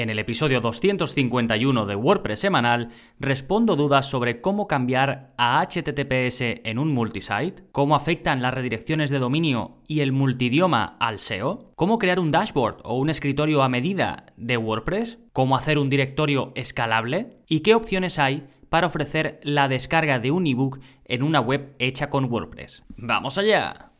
En el episodio 251 de WordPress semanal respondo dudas sobre cómo cambiar a HTTPS en un multisite, cómo afectan las redirecciones de dominio y el multidioma al SEO, cómo crear un dashboard o un escritorio a medida de WordPress, cómo hacer un directorio escalable y qué opciones hay para ofrecer la descarga de un ebook en una web hecha con WordPress. ¡Vamos allá!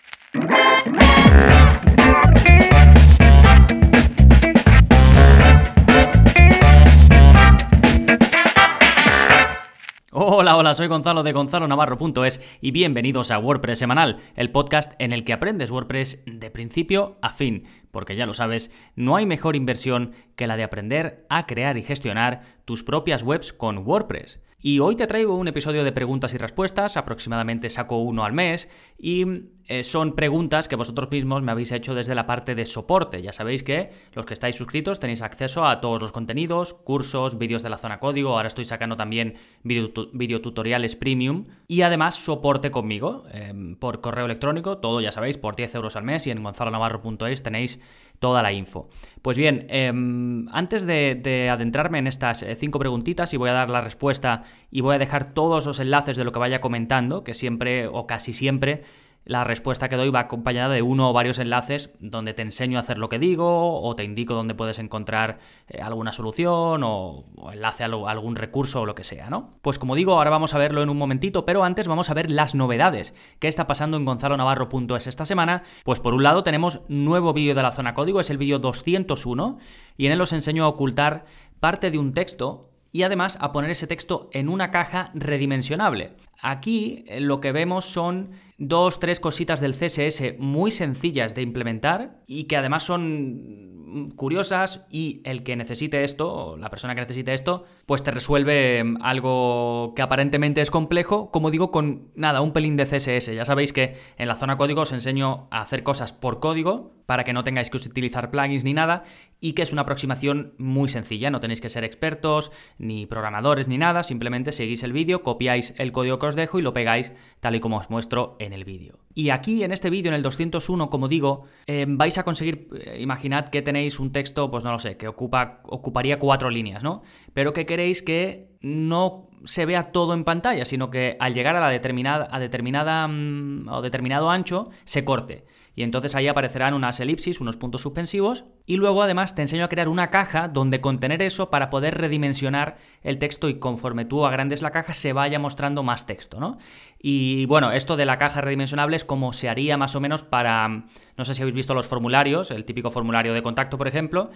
Hola, hola, soy Gonzalo de Gonzalo Navarro.es y bienvenidos a WordPress Semanal, el podcast en el que aprendes WordPress de principio a fin, porque ya lo sabes, no hay mejor inversión que la de aprender a crear y gestionar tus propias webs con WordPress. Y hoy te traigo un episodio de preguntas y respuestas, aproximadamente saco uno al mes, y eh, son preguntas que vosotros mismos me habéis hecho desde la parte de soporte. Ya sabéis que los que estáis suscritos tenéis acceso a todos los contenidos, cursos, vídeos de la zona código, ahora estoy sacando también videotutoriales premium y además soporte conmigo em, por correo electrónico, todo ya sabéis, por 10 euros al mes y en gonzalonavarro.es tenéis toda la info. Pues bien, em, antes de, adentrarme en estas eh, cinco preguntitas y voy a dar la respuesta y voy a dejar todos los enlaces de lo que vaya comentando, que siempre o casi siempre la respuesta que doy va acompañada de uno o varios enlaces donde te enseño a hacer lo que digo o te indico dónde puedes encontrar eh, alguna solución o, enlace a, algún recurso o lo que sea, ¿no? Pues como digo, ahora vamos a verlo en un momentito, pero antes vamos a ver las novedades. ¿Qué está pasando en gonzalonavarro.es esta semana? Pues por un lado tenemos nuevo vídeo de la zona código, es el vídeo 201 y en él os enseño a ocultar parte de un texto y además a poner ese texto en una caja redimensionable. Aquí eh, lo que vemos son dos, tres cositas del CSS muy sencillas de implementar y que además son curiosas y el que necesite esto, o la persona que necesite esto, pues te resuelve mm, algo que aparentemente es complejo, como digo, con nada, un pelín de CSS. Ya sabéis que en la zona código os enseño a hacer cosas por código para que no tengáis que utilizar plugins ni nada y que es una aproximación muy sencilla, no tenéis que ser expertos ni programadores ni nada, simplemente seguís el vídeo, copiáis el código os dejo y lo pegáis tal y como os muestro en el vídeo. Y aquí en este vídeo, en el 201, como digo, eh, vais a conseguir, eh, imaginad que tenéis un texto, pues no lo sé, que ocupa, ocuparía cuatro líneas, ¿no? Pero que queréis que no se vea todo en pantalla, sino que al llegar a la determinada, a determinada mm, o determinado ancho, se corte y entonces ahí aparecerán unas elipsis, unos puntos suspensivos y luego además te enseño a crear una caja donde contener eso para poder redimensionar el texto y conforme tú agrandes la caja se vaya mostrando más texto, ¿no? Y bueno, esto de la caja redimensionable es como se haría más o menos para, no sé si habéis visto los formularios, el típico formulario de contacto, por ejemplo,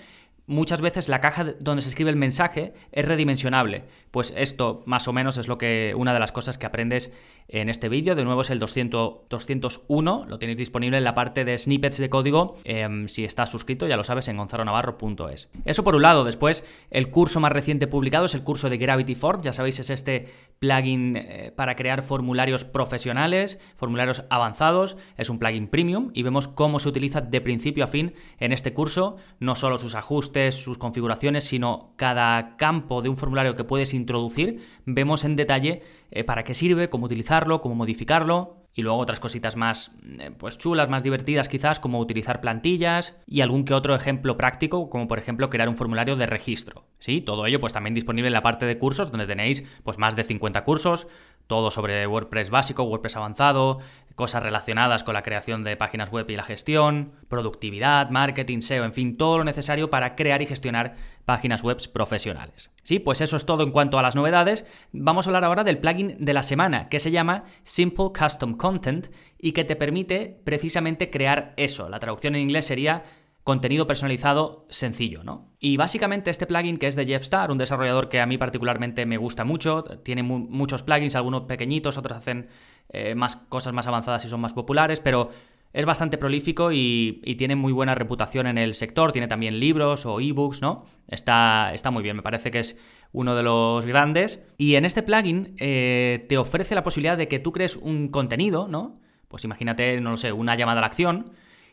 muchas veces la caja donde se escribe el mensaje es redimensionable. Pues esto más o menos es lo que una de las cosas que aprendes en este vídeo. De nuevo es el 200, 201, lo tenéis disponible en la parte de snippets de código. Em, si estás suscrito, ya lo sabes, en gonzalonavarro.es. Eso por un lado. Después, el curso más reciente publicado es el curso de Gravity Form. Ya sabéis, es este plugin eh, para crear formularios profesionales, formularios avanzados. Es un plugin premium y vemos cómo se utiliza de principio a fin en este curso. No solo sus ajustes, sus configuraciones, sino cada campo de un formulario que puedes introducir. Vemos en detalle eh, para qué sirve, cómo utilizarlo, cómo modificarlo y luego otras cositas más eh, pues chulas, más divertidas quizás, como utilizar plantillas y algún que otro ejemplo práctico, como por ejemplo crear un formulario de registro. Sí, todo ello pues también disponible en la parte de cursos donde tenéis pues más de 50 cursos, todo sobre WordPress básico, WordPress avanzado, cosas relacionadas con la creación de páginas web y la gestión, productividad, marketing, SEO, en fin, todo lo necesario para crear y gestionar páginas web profesionales. Sí, pues eso es todo en cuanto a las novedades. Vamos a hablar ahora del plugin de la semana, que se llama Simple Custom Content y que te permite precisamente crear eso. La traducción en inglés sería contenido personalizado sencillo, ¿no? Y básicamente este plugin que es de Jeff Star, un desarrollador que a mí particularmente me gusta mucho, tiene muchos plugins, algunos pequeñitos, otros hacen eh, más cosas más avanzadas y son más populares, pero es bastante prolífico y, tiene muy buena reputación en el sector, tiene también libros o ebooks, ¿no? Está, está muy bien, me parece que es uno de los grandes. Y en este plugin eh, te ofrece la posibilidad de que tú crees un contenido, ¿no? Pues imagínate, no lo sé, una llamada a la acción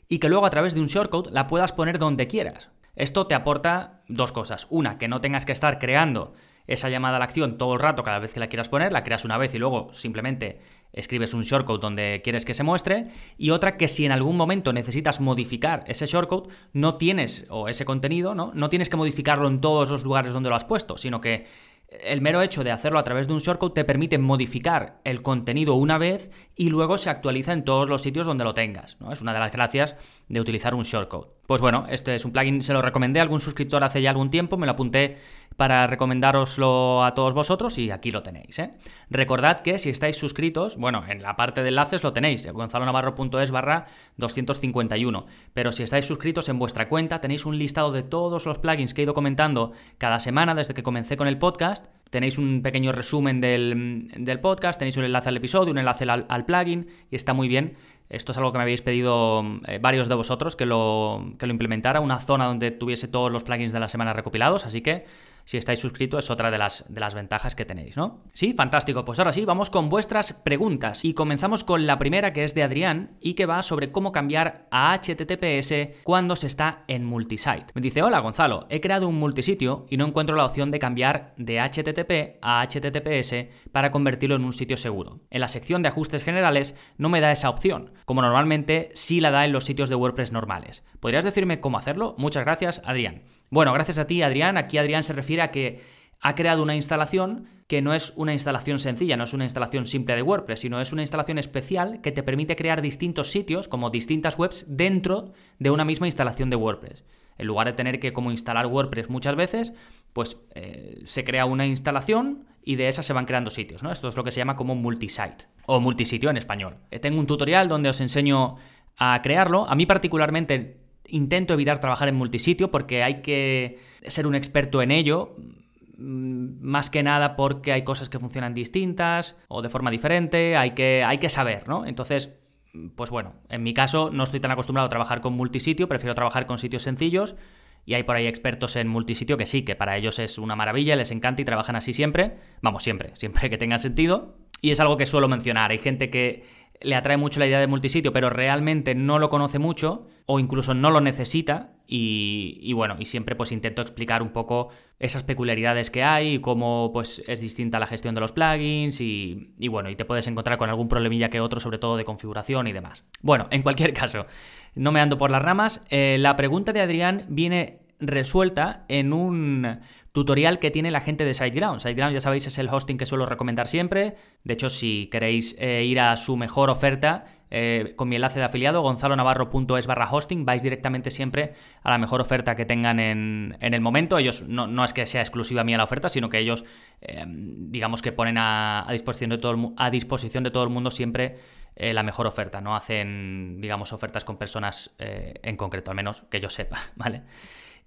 y que luego a través de un shortcode la puedas poner donde quieras. Esto te aporta dos cosas. Una, que no tengas que estar creando esa llamada a la acción todo el rato cada vez que la quieras poner, la creas una vez y luego simplemente escribes un shortcode donde quieres que se muestre, y otra que si en algún momento necesitas modificar ese shortcode, no tienes, o ese contenido, ¿no? No tienes que modificarlo en todos los lugares donde lo has puesto, sino que el mero hecho de hacerlo a través de un shortcode te permite modificar el contenido una vez y luego se actualiza en todos los sitios donde lo tengas. ¿no? Es una de las gracias de utilizar un shortcode. Pues bueno, este es un plugin, se lo recomendé a algún suscriptor hace ya algún tiempo, me lo apunté para recomendároslo a todos vosotros y aquí lo tenéis. ¿eh? Recordad que si estáis suscritos, bueno, en la parte de enlaces lo tenéis, gonzalonavarro.es barra 251, pero si estáis suscritos en vuestra cuenta tenéis un listado de todos los plugins que he ido comentando cada semana desde que comencé con el podcast, tenéis un pequeño resumen del, podcast, tenéis un enlace al episodio, un enlace al, al plugin y está muy bien esto es algo que me habéis pedido eh, varios de vosotros que lo, que lo implementara, una zona donde tuviese todos los plugins de la semana recopilados, así que si estáis suscritos es otra de las, de las ventajas que tenéis, ¿no? Sí, fantástico. Pues ahora sí, vamos con vuestras preguntas. Y comenzamos con la primera que es de Adrián y que va sobre cómo cambiar a HTTPS cuando se está en multisite. Me dice, hola Gonzalo, he creado un multisitio y no encuentro la opción de cambiar de HTTP a HTTPS para convertirlo en un sitio seguro. En la sección de ajustes generales no me da esa opción, como normalmente sí la da en los sitios de WordPress normales. ¿Podrías decirme cómo hacerlo? Muchas gracias, Adrián. Bueno, gracias a ti, Adrián. Aquí Adrián se refiere a que ha creado una instalación que no es una instalación sencilla, no es una instalación simple de WordPress, sino es una instalación especial que te permite crear distintos sitios, como distintas webs, dentro de una misma instalación de WordPress. En lugar de tener que como instalar WordPress muchas veces, pues eh, se crea una instalación y de esa se van creando sitios, ¿no? Esto es lo que se llama como multisite o multisitio en español. Eh, tengo un tutorial donde os enseño a crearlo. A mí particularmente intento evitar trabajar en multisitio porque hay que ser un experto en ello, mm, más que nada porque hay cosas que funcionan distintas o de forma diferente, hay que, hay que saber, ¿no? Entonces, pues bueno, en mi caso no estoy tan acostumbrado a trabajar con multisitio, prefiero trabajar con sitios sencillos y hay por ahí expertos en multisitio que sí, que para ellos es una maravilla, les encanta y trabajan así siempre, vamos, siempre, siempre que tenga sentido. Y es algo que suelo mencionar, hay gente que le atrae mucho la idea de multisitio, pero realmente no lo conoce mucho o incluso no lo necesita y, bueno, y siempre pues intento explicar un poco esas peculiaridades que hay y cómo pues es distinta la gestión de los plugins y, bueno, y te puedes encontrar con algún problemilla que otro, sobre todo de configuración y demás. Bueno, en cualquier caso, no me ando por las ramas, eh, la pregunta de Adrián viene resuelta en un tutorial que tiene la gente de SiteGround. SiteGround, ya sabéis, es el hosting que suelo recomendar siempre. De hecho, si queréis eh, ir a su mejor oferta, eh, con mi enlace de afiliado, gonzalonavarro.es barra hosting, vais directamente siempre a la mejor oferta que tengan en, el momento. Ellos no, es que sea exclusiva mía la oferta, sino que ellos, eh, digamos que ponen a, disposición de todo el, a disposición de todo el mundo siempre la mejor oferta. No hacen, digamos, ofertas con personas en concreto, al menos que yo sepa, ¿vale?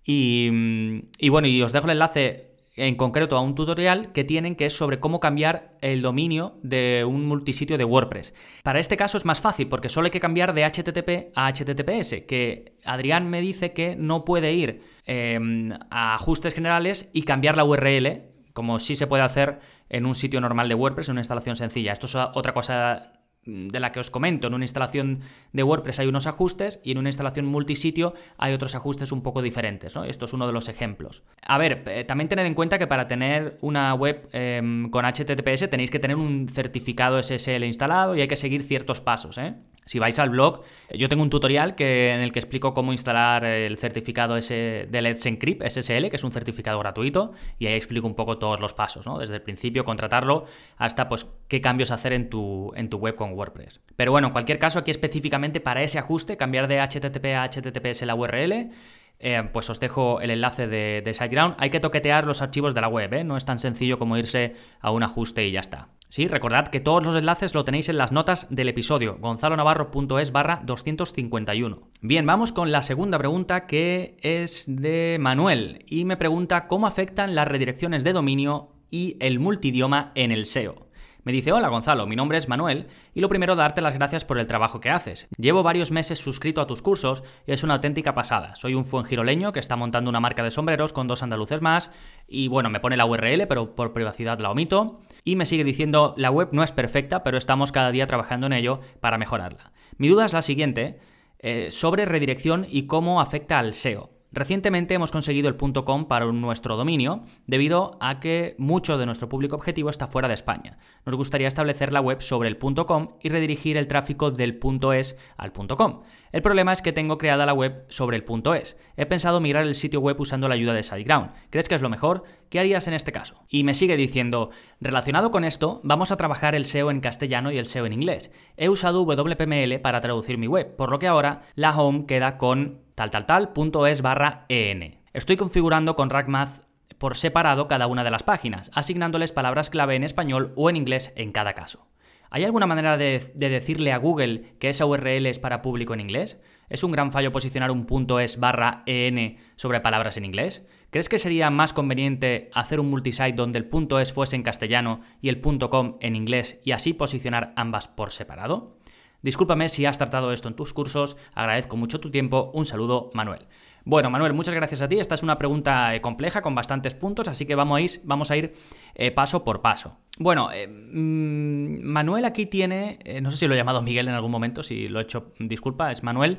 Y, bueno, y os dejo el enlace en concreto a un tutorial que tienen que es sobre cómo cambiar el dominio de un multisitio de WordPress. Para este caso es más fácil porque solo hay que cambiar de HTTP a HTTPS, que Adrián me dice que no puede ir em, a ajustes generales y cambiar la URL, como sí se puede hacer en un sitio normal de WordPress, en una instalación sencilla. Esto es otra cosa de la que os comento. En una instalación de WordPress hay unos ajustes y en una instalación multisitio hay otros ajustes un poco diferentes. ¿no? Esto es uno de los ejemplos. A ver, eh, también tened en cuenta que para tener una web em, con HTTPS tenéis que tener un certificado SSL instalado y hay que seguir ciertos pasos. ¿eh? Si vais al blog, yo tengo un tutorial que, en el que explico cómo instalar el certificado de Let's Encrypt SSL, que es un certificado gratuito, y ahí explico un poco todos los pasos, ¿no? Desde el principio, contratarlo, hasta pues qué cambios hacer en tu, en tu web con WordPress. Pero bueno, en cualquier caso, aquí específicamente para ese ajuste, cambiar de HTTP a HTTPS la URL, eh, pues os dejo el enlace de, de SiteGround. Hay que toquetear los archivos de la web, ¿eh? no es tan sencillo como irse a un ajuste y ya está. Sí, recordad que todos los enlaces lo tenéis en las notas del episodio, gonzalonavarro.es barra 251. Bien, vamos con la segunda pregunta que es de Manuel y me pregunta cómo afectan las redirecciones de dominio y el multidioma en el SEO. Me dice, hola Gonzalo, mi nombre es Manuel y lo primero darte las gracias por el trabajo que haces. Llevo varios meses suscrito a tus cursos y es una auténtica pasada. Soy un fuengiroleño que está montando una marca de sombreros con dos andaluces más y bueno, me pone la URL pero por privacidad la omito y me sigue diciendo la web no es perfecta pero estamos cada día trabajando en ello para mejorarla. Mi duda es la siguiente, eh, sobre redirección y cómo afecta al SEO. Recientemente hemos conseguido el .com para nuestro dominio debido a que mucho de nuestro público objetivo está fuera de España. Nos gustaría establecer la web sobre el .com y redirigir el tráfico del .es al .com. El problema es que tengo creada la web sobre el .es. He pensado migrar el sitio web usando la ayuda de SiteGround. ¿Crees que es lo mejor? ¿Qué harías en este caso? Y me sigue diciendo, relacionado con esto, vamos a trabajar el SEO en castellano y el SEO en inglés. He usado WPML para traducir mi web, por lo que ahora la home queda con tal tal barra en. Estoy configurando con RackMath por separado cada una de las páginas, asignándoles palabras clave en español o en inglés en cada caso. ¿Hay alguna manera de, decirle a Google que esa URL es para público en inglés? ¿Es un gran fallo posicionar un punto es barra en sobre palabras en inglés? ¿Crees que sería más conveniente hacer un multisite donde el punto es fuese en castellano y el punto com en inglés y así posicionar ambas por separado? Discúlpame si has tratado esto en tus cursos, agradezco mucho tu tiempo, un saludo Manuel. Bueno, Manuel, muchas gracias a ti. Esta es una pregunta eh, compleja con bastantes puntos, así que vamos a ir, vamos a ir eh, paso por paso. Bueno, eh, mm, Manuel aquí tiene, no sé si lo he llamado Miguel en algún momento, si lo he hecho, disculpa, es Manuel.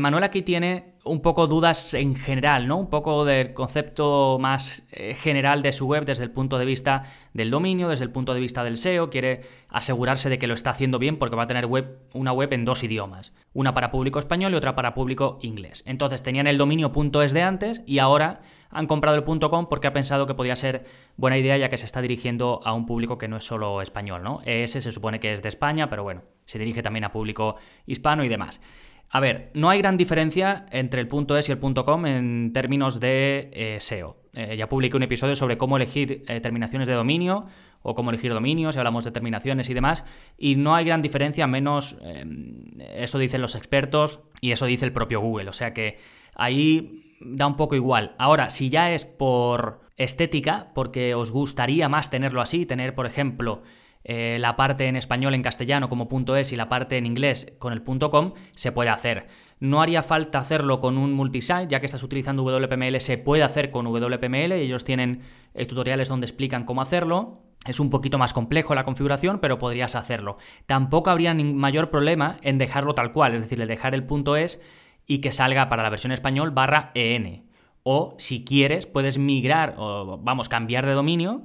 Manuel aquí tiene un poco dudas en general, ¿no? Un poco del concepto más general de su web desde el punto de vista del dominio, desde el punto de vista del SEO. Quiere asegurarse de que lo está haciendo bien porque va a tener web, una web en dos idiomas, una para público español y otra para público inglés. Entonces tenían el dominio .es de antes y ahora han comprado el .com porque ha pensado que podría ser buena idea ya que se está dirigiendo a un público que no es solo español, ¿no? Ese se supone que es de España, pero bueno, se dirige también a público hispano y demás. A ver, no hay gran diferencia entre el .es y el .com en términos de eh, SEO. Eh, ya publiqué un episodio sobre cómo elegir eh, terminaciones de dominio o cómo elegir dominios, si hablamos de terminaciones y demás, y no hay gran diferencia, menos eso dicen los expertos y eso dice el propio Google. O sea que ahí da un poco igual. Ahora, si ya es por estética, porque os gustaría más tenerlo así, tener, por ejemplo, eh, la parte en español en castellano como .es y la parte en inglés con el .com, se puede hacer. No haría falta hacerlo con un multisite, ya que estás utilizando WPML, se puede hacer con WPML, ellos tienen eh, tutoriales donde explican cómo hacerlo. Es un poquito más complejo la configuración, pero podrías hacerlo. Tampoco habría mayor problema en dejarlo tal cual, es decir, dejar el .es y que salga para la versión español barra EN. O si quieres, puedes migrar o vamos, cambiar de dominio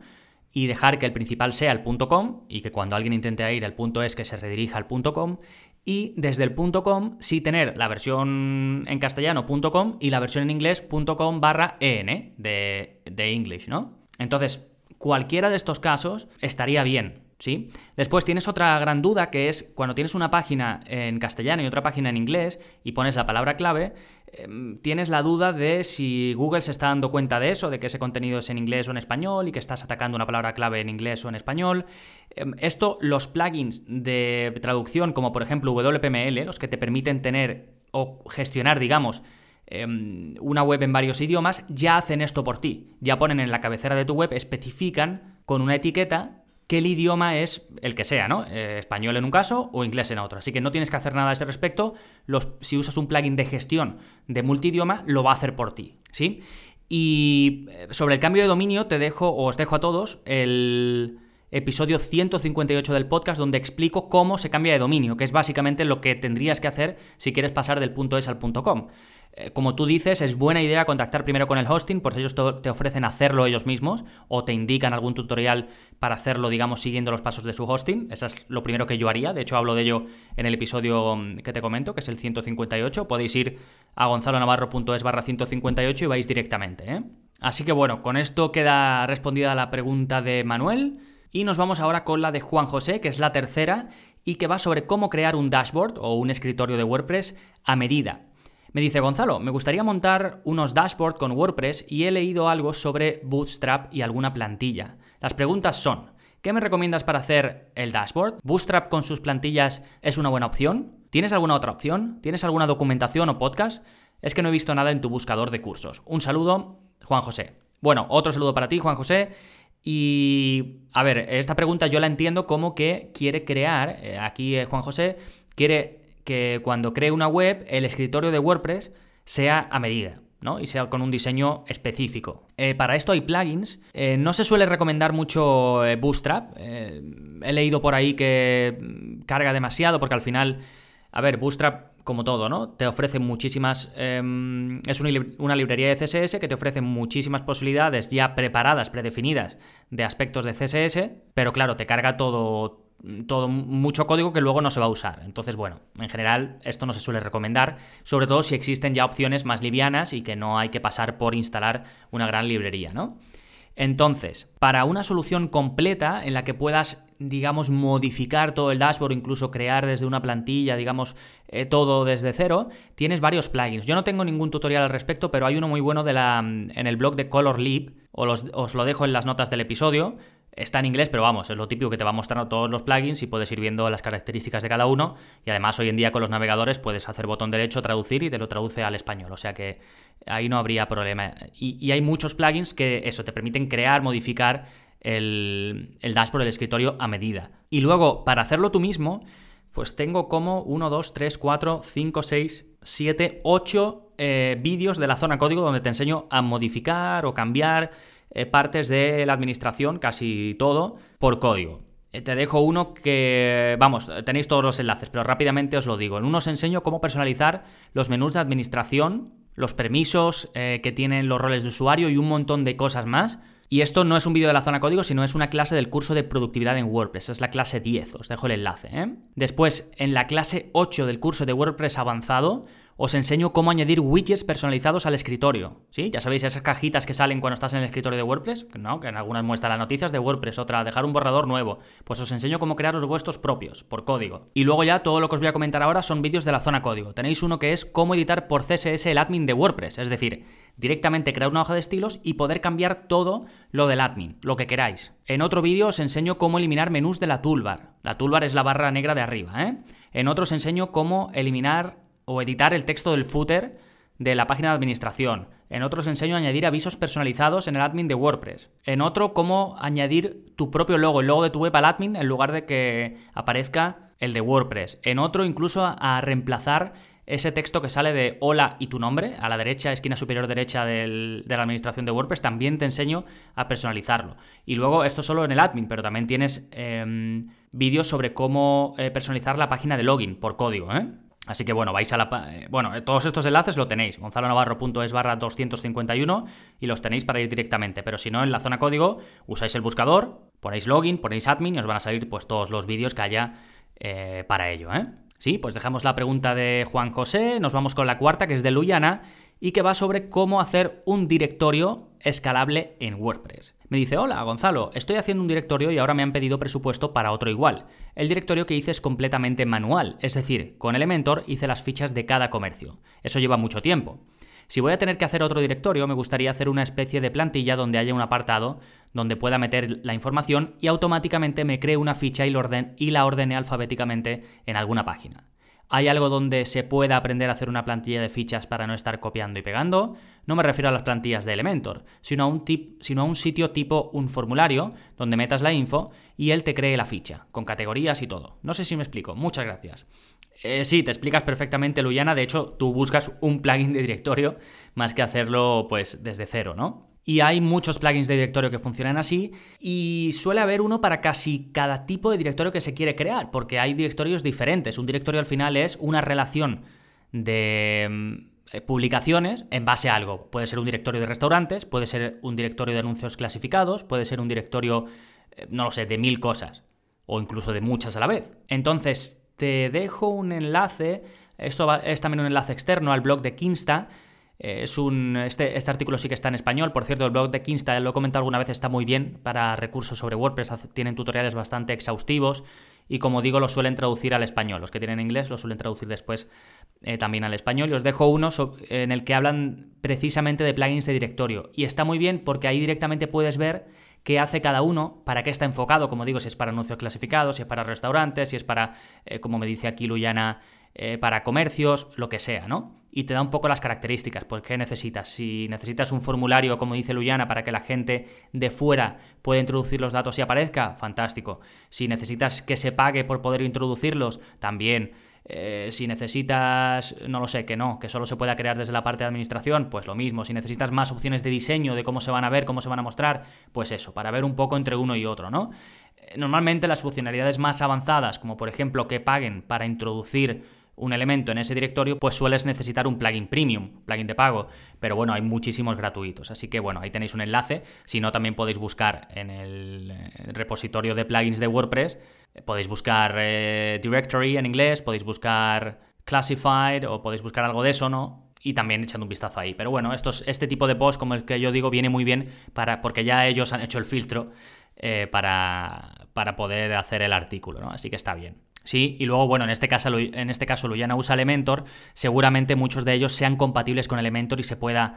y dejar que el principal sea el .com y que cuando alguien intente ir al punto .es que se redirija al .com y desde el .com sí tener la versión en castellano .com y la versión en inglés .com barra en de, de English, ¿no? Entonces, cualquiera de estos casos estaría bien. ¿Sí? Después tienes otra gran duda que es cuando tienes una página en castellano y otra página en inglés y pones la palabra clave, em, tienes la duda de si Google se está dando cuenta de eso, de que ese contenido es en inglés o en español y que estás atacando una palabra clave en inglés o en español. Em, esto, los plugins de traducción, como por ejemplo WPML, los que te permiten tener o gestionar, digamos, em, una web en varios idiomas, ya hacen esto por ti. Ya ponen en la cabecera de tu web, especifican con una etiqueta que el idioma es el que sea, ¿no? Eh, español en un caso o inglés en otro. Así que no tienes que hacer nada a ese respecto. Si usas un plugin de gestión de multidioma, lo va a hacer por ti, ¿sí? Y eh, sobre el cambio de dominio te dejo, o os dejo a todos, el episodio 158 del podcast donde explico cómo se cambia de dominio, que es básicamente lo que tendrías que hacer si quieres pasar del punto .es al punto .com. Eh, como tú dices, es buena idea contactar primero con el hosting, por ellos te ofrecen hacerlo ellos mismos o te indican algún tutorial para hacerlo, digamos, siguiendo los pasos de su hosting. Eso es lo primero que yo haría. De hecho, hablo de ello en el episodio mm, que te comento, que es el 158. Podéis ir a gonzalonavarro.es barra 158 y vais directamente. ¿eh? Así que bueno, con esto queda respondida la pregunta de Manuel. Y nos vamos ahora con la de Juan José, que es la tercera, y que va sobre cómo crear un dashboard o un escritorio de WordPress a medida. Me dice Gonzalo, me gustaría montar unos dashboards con WordPress y he leído algo sobre Bootstrap y alguna plantilla. Las preguntas son, ¿qué me recomiendas para hacer el dashboard? ¿Bootstrap con sus plantillas es una buena opción? ¿Tienes alguna otra opción? ¿Tienes alguna documentación o podcast? Es que no he visto nada en tu buscador de cursos. Un saludo, Juan José. Bueno, otro saludo para ti, Juan José. Y, a ver, esta pregunta yo la entiendo como que quiere crear, eh, aquí eh, Juan José, quiere que cuando cree una web, el escritorio de WordPress sea a medida. ¿no? y sea con un diseño específico. Eh, para esto hay plugins. Eh, no se suele recomendar mucho eh, Bootstrap. he leído por ahí que mm, carga demasiado porque al final, a ver, Bootstrap como todo, ¿no? Te ofrece muchísimas... Em, es una, librería de CSS que te ofrece muchísimas posibilidades ya preparadas, predefinidas de aspectos de CSS, pero claro, te carga todo, todo mucho código que luego no se va a usar. Entonces, bueno, en general esto no se suele recomendar, sobre todo si existen ya opciones más livianas y que no hay que pasar por instalar una gran librería, ¿no? Entonces, para una solución completa en la que puedas, digamos, modificar todo el dashboard, incluso crear desde una plantilla, digamos, eh, todo desde cero, tienes varios plugins. Yo no tengo ningún tutorial al respecto, pero hay uno muy bueno de la, en el blog de Color Leap, os lo dejo en las notas del episodio, Está en inglés, pero vamos, es lo típico que te va mostrando todos los plugins y puedes ir viendo las características de cada uno. Y además hoy en día con los navegadores puedes hacer botón derecho, traducir y te lo traduce al español. O sea que ahí no habría problema. Y, hay muchos plugins que eso, te permiten crear, modificar el, el dashboard del escritorio a medida. Y luego, para hacerlo tú mismo, pues tengo como 1, 2, 3, 4, 5, 6, 7, 8 vídeos de la zona código donde te enseño a modificar o cambiar eh, partes de la administración, casi todo, por código. Eh, te dejo uno que, vamos, tenéis todos los enlaces, pero rápidamente os lo digo. En uno os enseño cómo personalizar los menús de administración, los permisos eh, que tienen los roles de usuario y un montón de cosas más. Y esto no es un vídeo de la zona código, sino es una clase del curso de productividad en WordPress. Es la clase 10, os dejo el enlace. Después, en la clase 8 del curso de WordPress avanzado, os enseño cómo añadir widgets personalizados al escritorio. ¿Sí? Ya sabéis, esas cajitas que salen cuando estás en el escritorio de WordPress, ¿no? que en algunas muestran las noticias de WordPress, otra dejar un borrador nuevo. Pues os enseño cómo crear los vuestros propios, por código. Y luego ya todo lo que os voy a comentar ahora son vídeos de la zona código. Tenéis uno que es cómo editar por CSS el admin de WordPress, es decir, directamente crear una hoja de estilos y poder cambiar todo lo del admin, lo que queráis. En otro vídeo os enseño cómo eliminar menús de la toolbar. La toolbar es la barra negra de arriba, ¿eh? En otro os enseño cómo eliminar o editar el texto del footer de la página de administración. En otro os enseño a añadir avisos personalizados en el admin de WordPress. En otro, cómo añadir tu propio logo, el logo de tu web al admin en lugar de que aparezca el de WordPress. En otro, incluso a, reemplazar ese texto que sale de hola y tu nombre, a la derecha, esquina superior derecha de la administración de WordPress, también te enseño a personalizarlo. Y luego, esto solo en el admin, pero también tienes em, vídeos sobre cómo eh, personalizar la página de login por código, ¿eh? Así que bueno, vais a la... Eh, bueno, eh, todos estos enlaces lo tenéis, gonzalonavarro.es barra 251 y los tenéis para ir directamente, pero si no, en la zona código usáis el buscador, ponéis login, ponéis admin y os van a salir pues todos los vídeos que haya eh, para ello, ¿eh? Sí, pues dejamos la pregunta de Juan José, nos vamos con la cuarta, que es de Luyana, y que va sobre cómo hacer un directorio escalable en WordPress. Me dice, hola Gonzalo, estoy haciendo un directorio y ahora me han pedido presupuesto para otro igual. El directorio que hice es completamente manual, es decir, con Elementor hice las fichas de cada comercio. Eso lleva mucho tiempo. Si voy a tener que hacer otro directorio, me gustaría hacer una especie de plantilla donde haya un apartado donde pueda meter la información y automáticamente me cree una ficha y, la ordene alfabéticamente en alguna página. ¿Hay algo donde se pueda aprender a hacer una plantilla de fichas para no estar copiando y pegando? No me refiero a las plantillas de Elementor, sino a un, sitio tipo un formulario donde metas la info y él te cree la ficha, con categorías y todo. No sé si me explico. Muchas gracias. Eh, sí, te explicas perfectamente, Luyana. De hecho, tú buscas un plugin de directorio más que hacerlo pues desde cero, ¿no? Y hay muchos plugins de directorio que funcionan así y suele haber uno para casi cada tipo de directorio que se quiere crear, porque hay directorios diferentes. Un directorio al final es una relación de mm, eh, publicaciones en base a algo. Puede ser un directorio de restaurantes, puede ser un directorio de anuncios clasificados, puede ser un directorio, eh, no lo sé, de mil cosas, o incluso de muchas a la vez. Entonces, te dejo un enlace, esto es también un enlace externo al blog de Kinsta, es un, este, este, artículo sí que está en español. Por cierto, el blog de Kinsta, lo he comentado alguna vez, está muy bien para recursos sobre WordPress. Tienen tutoriales bastante exhaustivos y, como digo, lo suelen traducir al español. Los que tienen inglés lo suelen traducir después eh, también al español. Y os dejo uno en el que hablan precisamente de plugins de directorio. Y está muy bien porque ahí directamente puedes ver qué hace cada uno, para qué está enfocado, como digo, si es para anuncios clasificados, si es para restaurantes, si es para, eh, como me dice aquí Luyana, eh, para comercios, lo que sea, ¿no? Y te da un poco las características, pues qué necesitas. Si necesitas un formulario, como dice Luyana, para que la gente de fuera pueda introducir los datos y aparezca, fantástico. Si necesitas que se pague por poder introducirlos, también. Eh, si necesitas, no lo sé, que no, que solo se pueda crear desde la parte de administración, pues lo mismo. Si necesitas más opciones de diseño, de cómo se van a ver, cómo se van a mostrar, pues eso, para ver un poco entre uno y otro, ¿no? Eh, normalmente las funcionalidades más avanzadas, como por ejemplo que paguen para introducir un elemento en ese directorio, pues sueles necesitar un plugin premium, plugin de pago, pero bueno, hay muchísimos gratuitos, así que bueno, ahí tenéis un enlace, si no también podéis buscar en el eh, repositorio de plugins de WordPress, podéis buscar eh, directory en inglés, podéis buscar classified o podéis buscar algo de eso, ¿no? Y también echando un vistazo ahí. Pero bueno, estos, este tipo de post, como el que yo digo, viene muy bien para, porque ya ellos han hecho el filtro eh, para, para poder hacer el artículo, ¿no? Así que está bien. Sí, y luego, bueno, en este caso, en este caso Luyana usa Elementor, seguramente muchos de ellos sean compatibles con Elementor y se pueda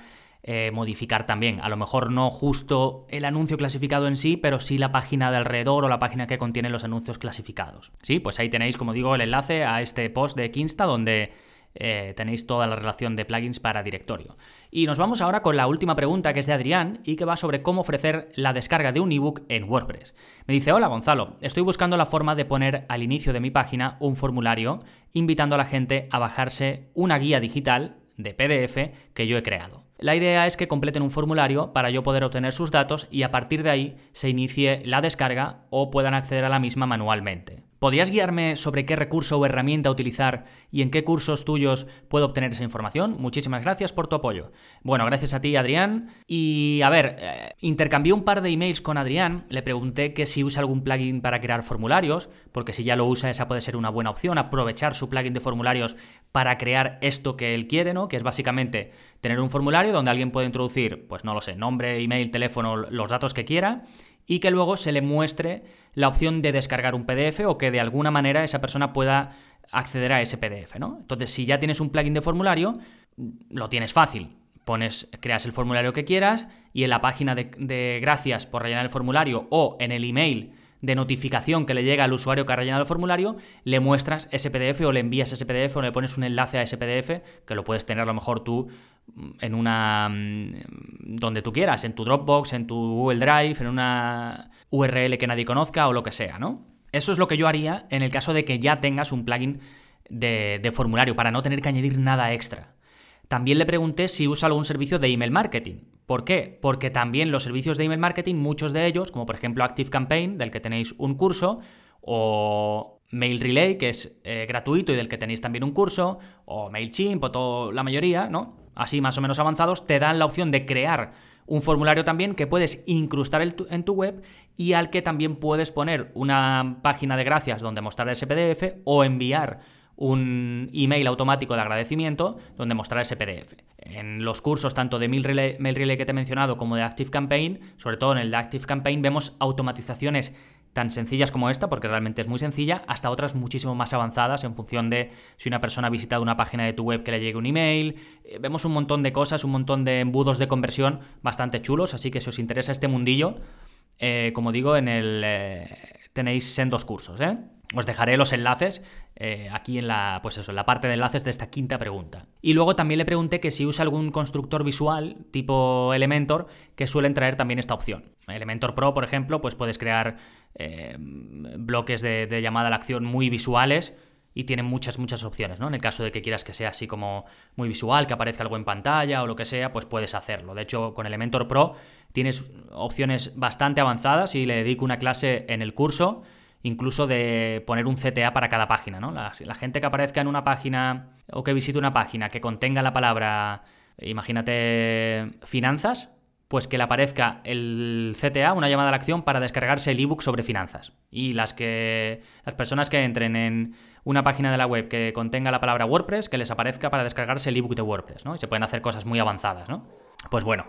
eh, modificar también. A lo mejor no justo el anuncio clasificado en sí, pero sí la página de alrededor o la página que contiene los anuncios clasificados. Sí, pues ahí tenéis, como digo, el enlace a este post de Kinsta donde eh, tenéis toda la relación de plugins para directorio. Y nos vamos ahora con la última pregunta que es de Adrián y que va sobre cómo ofrecer la descarga de un ebook en WordPress. Me dice, hola Gonzalo, estoy buscando la forma de poner al inicio de mi página un formulario invitando a la gente a bajarse una guía digital de PDF que yo he creado. La idea es que completen un formulario para yo poder obtener sus datos y a partir de ahí se inicie la descarga o puedan acceder a la misma manualmente. ¿Podrías guiarme sobre qué recurso o herramienta utilizar y en qué cursos tuyos puedo obtener esa información? Muchísimas gracias por tu apoyo. Bueno, gracias a ti, Adrián. Y a ver, eh, intercambié un par de emails con Adrián, le pregunté que si usa algún plugin para crear formularios, porque si ya lo usa, esa puede ser una buena opción, aprovechar su plugin de formularios para crear esto que él quiere, ¿no? Que es básicamente tener un formulario donde alguien puede introducir, pues no lo sé, nombre, email, teléfono, los datos que quiera y que luego se le muestre la opción de descargar un PDF o que de alguna manera esa persona pueda acceder a ese PDF, ¿no? Entonces, si ya tienes un plugin de formulario, lo tienes fácil. Pones, creas el formulario que quieras y en la página de, de gracias por rellenar el formulario o en el email de notificación que le llega al usuario que ha rellenado el formulario, le muestras ese PDF o le envías ese PDF o le pones un enlace a ese PDF, que lo puedes tener a lo mejor tú mm, en una... Mm, donde tú quieras, en tu Dropbox, en tu Google Drive, en una URL que nadie conozca o lo que sea, ¿no? Eso es lo que yo haría en el caso de que ya tengas un plugin de, de formulario, para no tener que añadir nada extra. También le pregunté si usa algún servicio de email marketing. ¿Por qué? Porque también los servicios de email marketing, muchos de ellos, como por ejemplo ActiveCampaign, del que tenéis un curso, o Mail Relay, que es eh, gratuito y del que tenéis también un curso, o MailChimp, o todo, la mayoría, ¿no? Así más o menos avanzados, te dan la opción de crear un formulario también que puedes incrustar en tu web y al que también puedes poner una página de gracias donde mostrar ese PDF o enviar un email automático de agradecimiento donde mostrar ese PDF. En los cursos tanto de Mail Relay, que te he mencionado como de Active Campaign, sobre todo en el de Active Campaign, vemos automatizaciones tan sencillas como esta, porque realmente es muy sencilla, hasta otras muchísimo más avanzadas en función de si una persona ha visitado una página de tu web que le llegue un email. Eh, vemos un montón de cosas, un montón de embudos de conversión bastante chulos, así que si os interesa este mundillo, eh, como digo, en el eh, tenéis en dos cursos, ¿eh? Os dejaré los enlaces eh, aquí en la, pues eso, en la parte de enlaces de esta quinta pregunta. Y luego también le pregunté que si usa algún constructor visual tipo Elementor que suelen traer también esta opción. Elementor Pro, por ejemplo, pues puedes crear eh, bloques de, de llamada a la acción muy visuales y tienen muchas, muchas opciones, ¿no? En el caso de que quieras que sea así como muy visual, que aparezca algo en pantalla o lo que sea, pues puedes hacerlo. De hecho, con Elementor Pro tienes opciones bastante avanzadas y le dedico una clase en el curso incluso de poner un CTA para cada página, ¿no? La, gente que aparezca en una página o que visite una página que contenga la palabra, imagínate, finanzas, pues que le aparezca el CTA, una llamada a la acción, para descargarse el ebook sobre finanzas. Y las que. las personas que entren en una página de la web que contenga la palabra WordPress, que les aparezca para descargarse el ebook de WordPress, ¿no? Y se pueden hacer cosas muy avanzadas, ¿no? Pues bueno,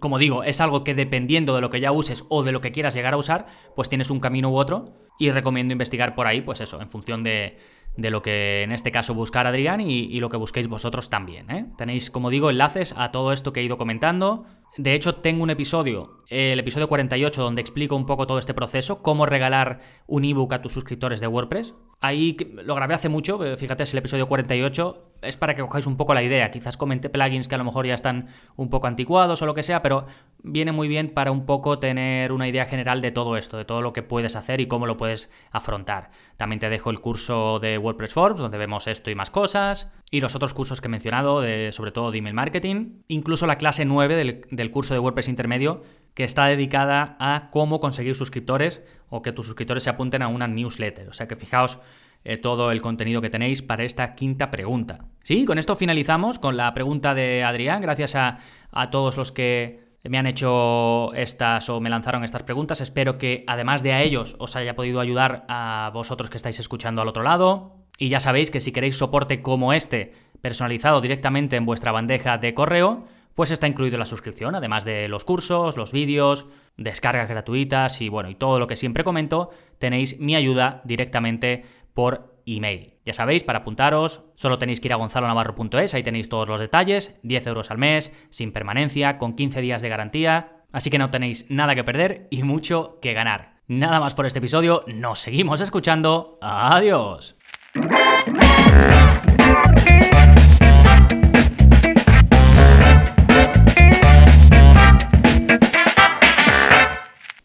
como digo, es algo que dependiendo de lo que ya uses o de lo que quieras llegar a usar, pues tienes un camino u otro y recomiendo investigar por ahí, pues eso, en función de, lo que en este caso buscar Adrián y, lo que busquéis vosotros también. ¿eh? Tenéis, como digo, enlaces a todo esto que he ido comentando. De hecho, tengo un episodio, el episodio 48, donde explico un poco todo este proceso, cómo regalar un ebook a tus suscriptores de WordPress. Ahí lo grabé hace mucho, fíjate, es el episodio 48, es para que cojáis un poco la idea. Quizás comente plugins que a lo mejor ya están un poco anticuados o lo que sea, pero viene muy bien para un poco tener una idea general de todo esto, de todo lo que puedes hacer y cómo lo puedes afrontar. También te dejo el curso de WordPress Forms, donde vemos esto y más cosas, y los otros cursos que he mencionado, sobre todo de email marketing, incluso la clase 9 del, del curso de WordPress intermedio, que está dedicada a cómo conseguir suscriptores o que tus suscriptores se apunten a una newsletter. O sea que fijaos eh, todo el contenido que tenéis para esta quinta pregunta. Sí, con esto finalizamos con la pregunta de Adrián. Gracias a, a todos los que me han hecho estas o me lanzaron estas preguntas. Espero que además de a ellos os haya podido ayudar a vosotros que estáis escuchando al otro lado. Y ya sabéis que si queréis soporte como este, personalizado directamente en vuestra bandeja de correo, pues está incluido la suscripción, además de los cursos, los vídeos, descargas gratuitas y bueno, y todo lo que siempre comento, tenéis mi ayuda directamente por email. Ya sabéis, para apuntaros, solo tenéis que ir a gonzalonavarro.es, ahí tenéis todos los detalles, 10 euros al mes, sin permanencia, con 15 días de garantía, así que no tenéis nada que perder y mucho que ganar. Nada más por este episodio, nos seguimos escuchando, adiós.